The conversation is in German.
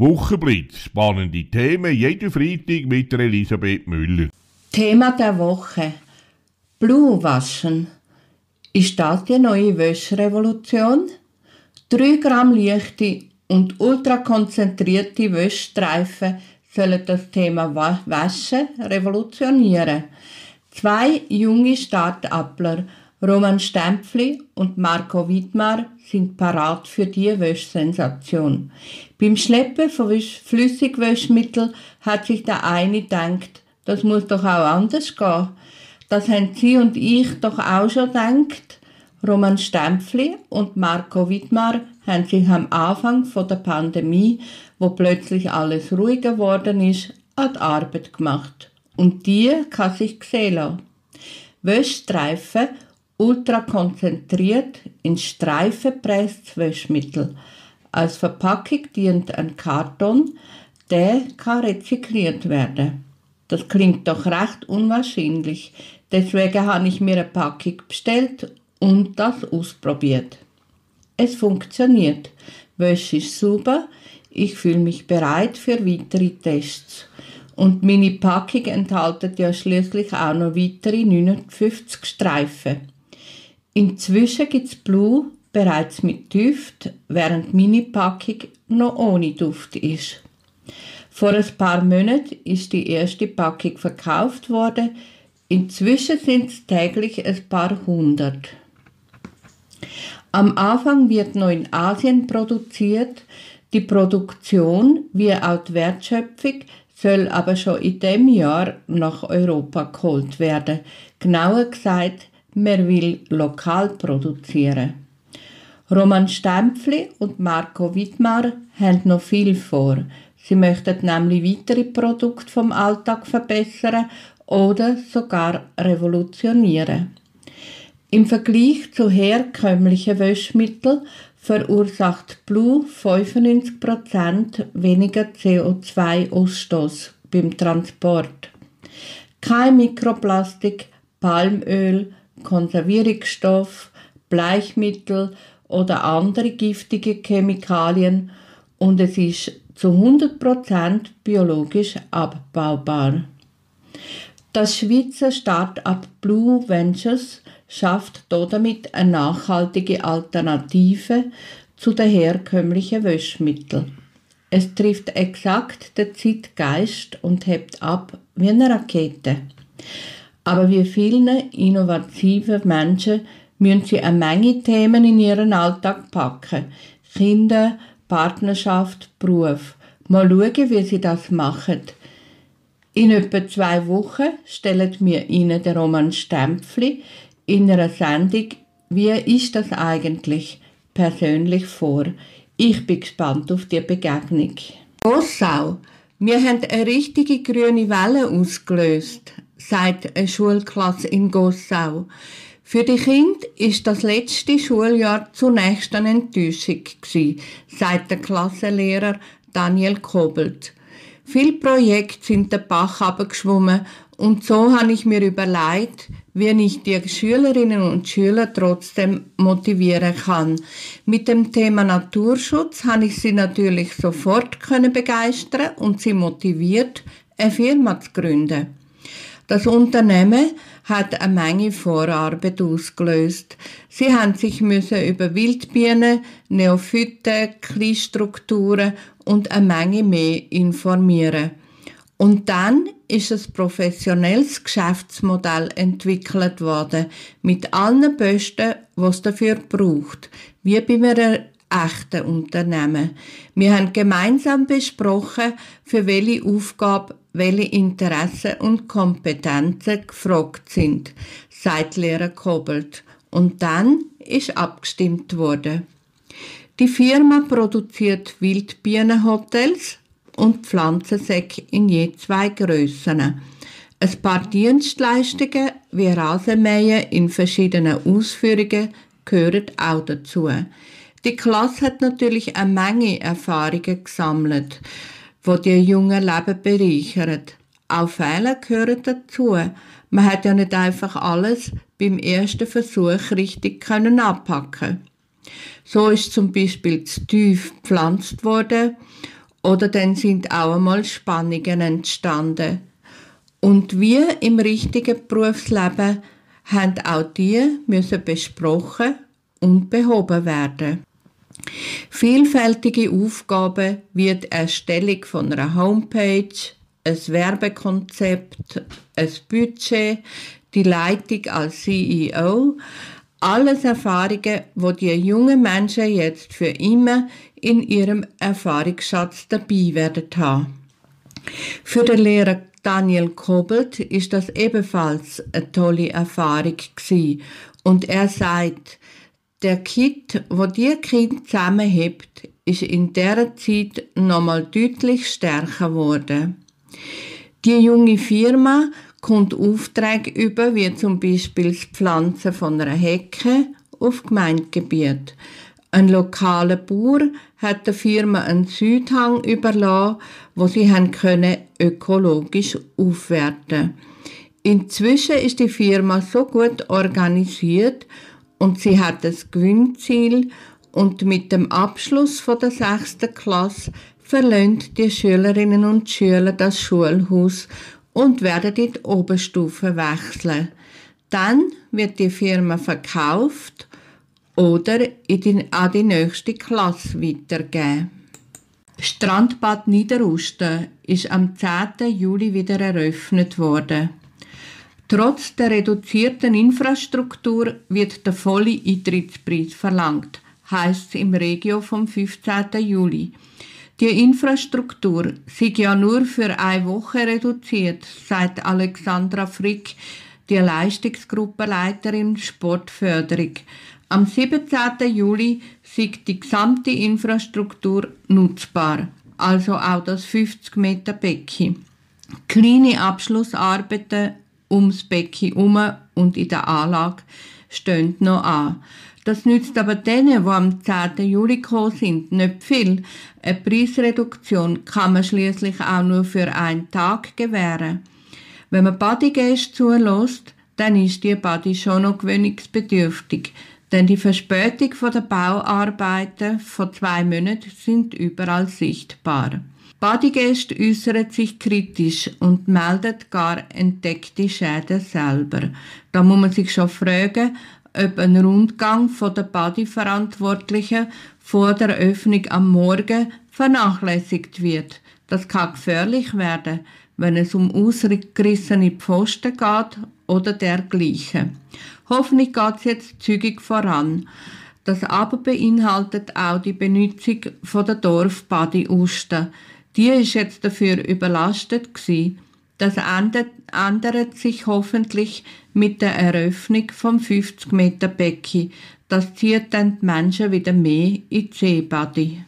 Wochenblitz. Spannende Themen jeden Freitag mit Elisabeth Müller. Thema der Woche. Blue waschen. Ist das die neue Wäschrevolution? 3 Gramm leichte und ultrakonzentrierte Wäschstreifen sollen das Thema Waschen revolutionieren. Zwei junge Start-upler, Roman Stempfli und Marco Wittmar, sind parat für die Wäschsensation. Beim Schleppen von Flüssigwäschmittel hat sich der eine gedacht, das muss doch auch anders gehen. Das haben Sie und ich doch auch schon gedacht. Roman Stempfli und Marco Wittmar haben sich am Anfang der Pandemie, wo plötzlich alles ruhiger geworden ist, an die Arbeit gemacht. Und die kann sich sehen lassen. Wäschstreifen ultra konzentriert in Streifen presst Wäschmittel. Als Verpackung dient ein Karton, der kann rezykliert werden. Das klingt doch recht unwahrscheinlich. Deswegen habe ich mir eine Packung bestellt und das ausprobiert. Es funktioniert. Wäsche ist super. Ich fühle mich bereit für weitere Tests. Und meine Packung enthält ja schließlich auch noch weitere 59 Streifen. Inzwischen gibt es Blue bereits mit Duft, während meine Packung noch ohne Duft ist. Vor ein paar Monaten ist die erste Packung verkauft worden. Inzwischen sind es täglich ein paar hundert. Am Anfang wird noch in Asien produziert. Die Produktion wie auch die Wertschöpfung soll aber schon in dem Jahr nach Europa geholt werden. Genauer gesagt, man will lokal produzieren. Roman Stempfli und Marco Wittmar haben noch viel vor. Sie möchten nämlich weitere Produkte vom Alltag verbessern oder sogar revolutionieren. Im Vergleich zu herkömmlichen Wäschmitteln verursacht Blue 95% weniger CO2-Ausstoß beim Transport. Kein Mikroplastik, Palmöl, Konservierungsstoff, Bleichmittel oder andere giftige Chemikalien und es ist zu 100% biologisch abbaubar. Das Schweizer Start-up Blue Ventures schafft damit eine nachhaltige Alternative zu den herkömmlichen Wäschmitteln. Es trifft exakt den Zeitgeist und hebt ab wie eine Rakete. Aber wie vielen innovativen Menschen müssen sie eine Menge Themen in ihren Alltag packen. Kinder, Partnerschaft, Beruf. Mal schauen, wie sie das machen. In etwa zwei Wochen stellen wir Ihnen den Roman Stempfli in einer Sendung «Wie ist das eigentlich?» persönlich vor. Ich bin gespannt auf die Begegnung. Gossau. Wir haben eine richtige grüne Welle ausgelöst, sagt eine Schulklasse in Gossau. Für die Kinder ist das letzte Schuljahr zunächst eine Enttäuschung gewesen, sagt der Klassenlehrer Daniel Kobelt. Viele Projekte sind den Bach abgeschwommen und so habe ich mir überlegt, wie ich die Schülerinnen und Schüler trotzdem motivieren kann. Mit dem Thema Naturschutz habe ich sie natürlich sofort begeistern und sie motiviert, eine Firma zu gründen. Das Unternehmen hat eine Menge Vorarbeit ausgelöst. Sie haben sich müssen über Wildbienen, Neophyten, Kleinstrukturen und eine Menge mehr informieren. Und dann ist ein professionelles Geschäftsmodell entwickelt worden, mit allen Besten, was dafür braucht, wie bei einem echten Unternehmen. Wir haben gemeinsam besprochen, für welche Aufgabe welche Interessen und Kompetenzen gefragt sind, sagt Lehrer Kobelt. Und dann ist abgestimmt worden. Die Firma produziert Wildbienenhotels und Pflanzensäcke in je zwei Grössen. Ein paar Dienstleistungen wie Rasenmähen in verschiedenen Ausführungen gehören auch dazu. Die Klasse hat natürlich eine Menge Erfahrungen gesammelt wo die jungen Leben bereichern. Auch Fehler gehören dazu. Man hat ja nicht einfach alles beim ersten Versuch richtig können abpacken. So ist zum Beispiel zu tief gepflanzt worden oder dann sind auch einmal Spannungen entstanden. Und wie im richtigen Berufsleben haben auch die müssen besprochen und behoben werden. Vielfältige Aufgaben wie die Erstellung von einer Homepage, ein Werbekonzept, ein Budget, die Leitung als CEO, alles Erfahrungen, wo die jungen Menschen jetzt für immer in ihrem Erfahrungsschatz dabei werden haben. Für den Lehrer Daniel Kobelt ist das ebenfalls eine tolle Erfahrung gewesen. und er sagt, der Kit, wo die Kind zusammenhebt, ist in dieser Zeit nochmal deutlich stärker geworden. Die junge Firma kommt Aufträge über, wie zum Beispiel das Pflanzen von einer Hecke auf Gemeindegebiet. Ein lokaler Bauer hat der Firma einen Südhang überlassen, wo sie haben können ökologisch aufwerten. Inzwischen ist die Firma so gut organisiert und sie hat das Gewinnziel und mit dem Abschluss von der sechsten Klasse verlöhnt die Schülerinnen und Schüler das Schulhaus und werden in die Oberstufe wechseln. Dann wird die Firma verkauft oder in die, an die nächste Klasse weitergeben. Strandbad Niederusten ist am 10. Juli wieder eröffnet worden. Trotz der reduzierten Infrastruktur wird der volle Eintrittspreis verlangt, heißt es im Regio vom 15. Juli. Die Infrastruktur sei ja nur für eine Woche reduziert, sagt Alexandra Frick, die Leistungsgruppenleiterin Sportförderung. Am 17. Juli sei die gesamte Infrastruktur nutzbar, also auch das 50 Meter Becken. Kleine Abschlussarbeiten ums Becken herum und in der Anlage stehen noch an. Das nützt aber denen, die am 10. Juli gekommen sind, nicht viel. Eine Preisreduktion kann man schließlich auch nur für einen Tag gewähren. Wenn man Badegäste zulässt, dann ist die Body schon noch gewöhnungsbedürftig, denn die Verspätung der Bauarbeiten von zwei Monaten sind überall sichtbar. Badegäste äußern sich kritisch und melden gar entdeckte Schäden selber. Da muss man sich schon fragen, ob ein Rundgang von der Badi-Verantwortlichen vor der Öffnung am Morgen vernachlässigt wird. Das kann gefährlich werden, wenn es um ausgerissene Pfosten geht oder dergleichen. Hoffentlich geht es jetzt zügig voran. Das aber beinhaltet auch die Benutzung von der Dorfbadi Usten. Die ist jetzt dafür überlastet gewesen. Das ändert sich hoffentlich mit der Eröffnung vom 50 Meter Becken. Das zieht dann die Menschen wieder mehr in die Seebadi.